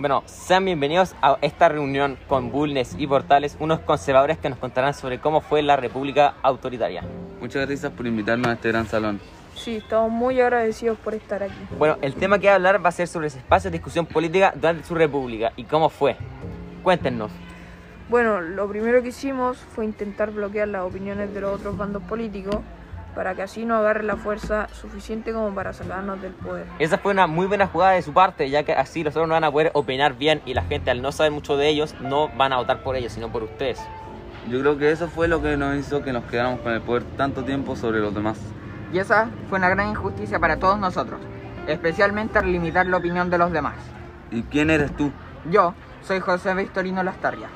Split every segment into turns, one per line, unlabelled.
Bueno, sean bienvenidos a esta reunión con Bulnes y Portales, unos conservadores que nos contarán sobre cómo fue la República Autoritaria.
Muchas gracias por invitarnos a este gran salón.
Sí, estamos muy agradecidos por estar aquí.
Bueno, el tema que voy a hablar va a ser sobre ese espacio de discusión política durante su república y cómo fue. Cuéntenos.
Bueno, lo primero que hicimos fue intentar bloquear las opiniones de los otros bandos políticos para que así no agarre la fuerza suficiente como para sacarnos del poder.
Esa fue una muy buena jugada de su parte, ya que así los otros no van a poder opinar bien y la gente al no saber mucho de ellos no van a votar por ellos, sino por ustedes.
Yo creo que eso fue lo que nos hizo que nos quedáramos con el poder tanto tiempo sobre los demás.
Y esa fue una gran injusticia para todos nosotros, especialmente al limitar la opinión de los demás.
¿Y quién eres tú?
Yo soy José Victorino Lastarria,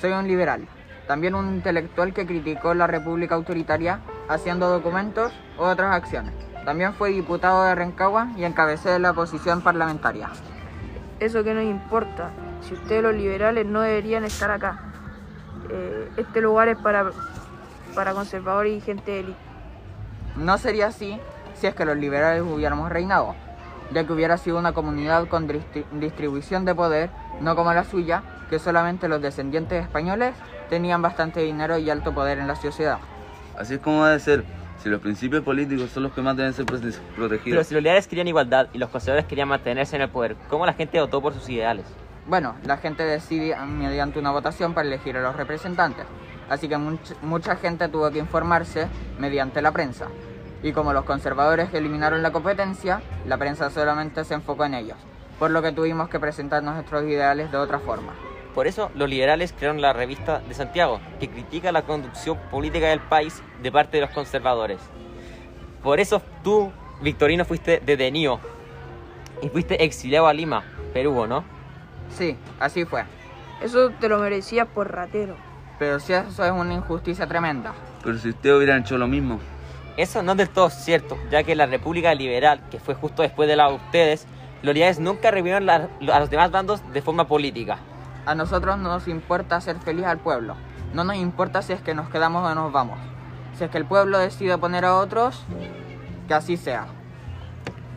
soy un liberal, también un intelectual que criticó la República Autoritaria haciendo documentos u otras acciones. También fue diputado de Rancagua y encabecé la oposición parlamentaria.
Eso que nos importa, si ustedes los liberales no deberían estar acá. Eh, este lugar es para, para conservadores y gente de élite.
No sería así si es que los liberales hubiéramos reinado, ya que hubiera sido una comunidad con distri- distribución de poder, no como la suya, que solamente los descendientes españoles tenían bastante dinero y alto poder en la sociedad.
Así es como debe ser. Si los principios políticos son los que más deben ser prote-
Pero
protegidos.
si los liberales querían igualdad y los conservadores querían mantenerse en el poder, ¿cómo la gente votó por sus ideales?
Bueno, la gente decide mediante una votación para elegir a los representantes, así que much- mucha gente tuvo que informarse mediante la prensa. Y como los conservadores eliminaron la competencia, la prensa solamente se enfocó en ellos, por lo que tuvimos que presentar nuestros ideales de otra forma.
Por eso los liberales crearon la revista de Santiago, que critica la conducción política del país de parte de los conservadores. Por eso tú, Victorino, fuiste detenido y fuiste exiliado a Lima, Perú, ¿no?
Sí, así fue.
Eso te lo merecías por ratero.
Pero si eso es una injusticia tremenda.
Pero si ustedes hubieran hecho lo mismo.
Eso no es del todo cierto, ya que la República Liberal, que fue justo después de la de ustedes, los liberales nunca revivieron la- a los demás bandos de forma política.
A nosotros no nos importa hacer feliz al pueblo. No nos importa si es que nos quedamos o nos vamos. Si es que el pueblo decide poner a otros, que así sea.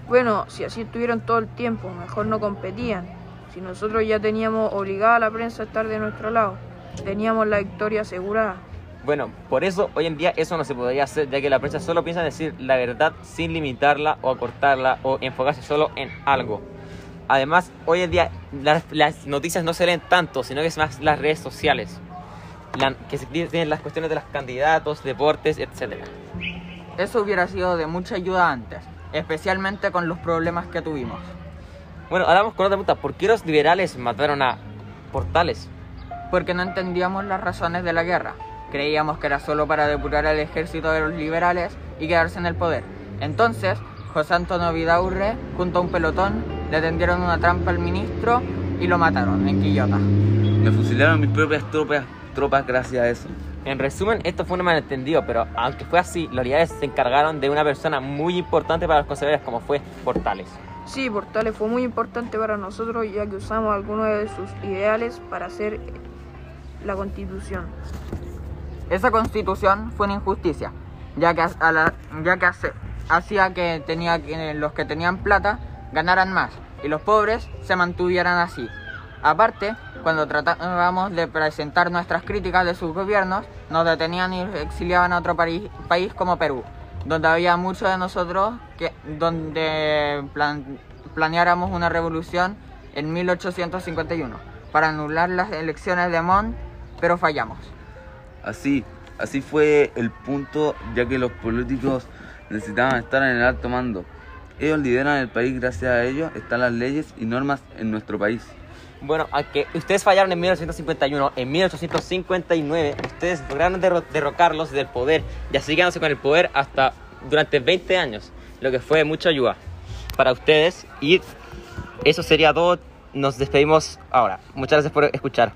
Bueno, si así estuvieron todo el tiempo, mejor no competían. Si nosotros ya teníamos obligada a la prensa a estar de nuestro lado, teníamos la victoria asegurada.
Bueno, por eso hoy en día eso no se podría hacer, ya que la prensa solo piensa en decir la verdad sin limitarla o acortarla o enfocarse solo en algo. Además, hoy en día las, las noticias no se leen tanto, sino que es más las redes sociales, la- que se tienen las cuestiones de los candidatos, deportes, etcétera.
Eso hubiera sido de mucha ayuda antes, especialmente con los problemas que tuvimos.
Bueno, ahora vamos con otra pregunta. ¿Por qué los liberales mataron a Portales?
Porque no entendíamos las razones de la guerra. Creíamos que era solo para depurar al ejército de los liberales y quedarse en el poder. Entonces, José Antonio Vidaurre, junto a un pelotón, le tendieron una trampa al ministro y lo mataron en Quillota.
Me fusilaron mis propias tropas, tropas gracias a eso.
En resumen, esto fue un malentendido, pero aunque fue así, los liberales se encargaron de una persona muy importante para los conservadores como fue Portales.
Sí, Portales fue muy importante para nosotros ya que usamos algunos de sus ideales para hacer la constitución.
Esa constitución fue una injusticia, ya que, a la- ya que hace- hacía que, tenía, que los que tenían plata ganaran más y los pobres se mantuvieran así. Aparte, cuando tratábamos de presentar nuestras críticas de sus gobiernos, nos detenían y exiliaban a otro país, como Perú, donde había muchos de nosotros que, donde plan- planeáramos una revolución en 1851 para anular las elecciones de Montt, pero fallamos.
Así, así fue el punto, ya que los políticos necesitaban estar en el alto mando. Ellos lideran el país, gracias a ellos están las leyes y normas en nuestro país.
Bueno, aunque ustedes fallaron en 1951, en 1859 ustedes lograron derro- derrocarlos del poder y así quedándose con el poder hasta durante 20 años, lo que fue mucha ayuda para ustedes y eso sería todo. Nos despedimos ahora. Muchas gracias por escuchar.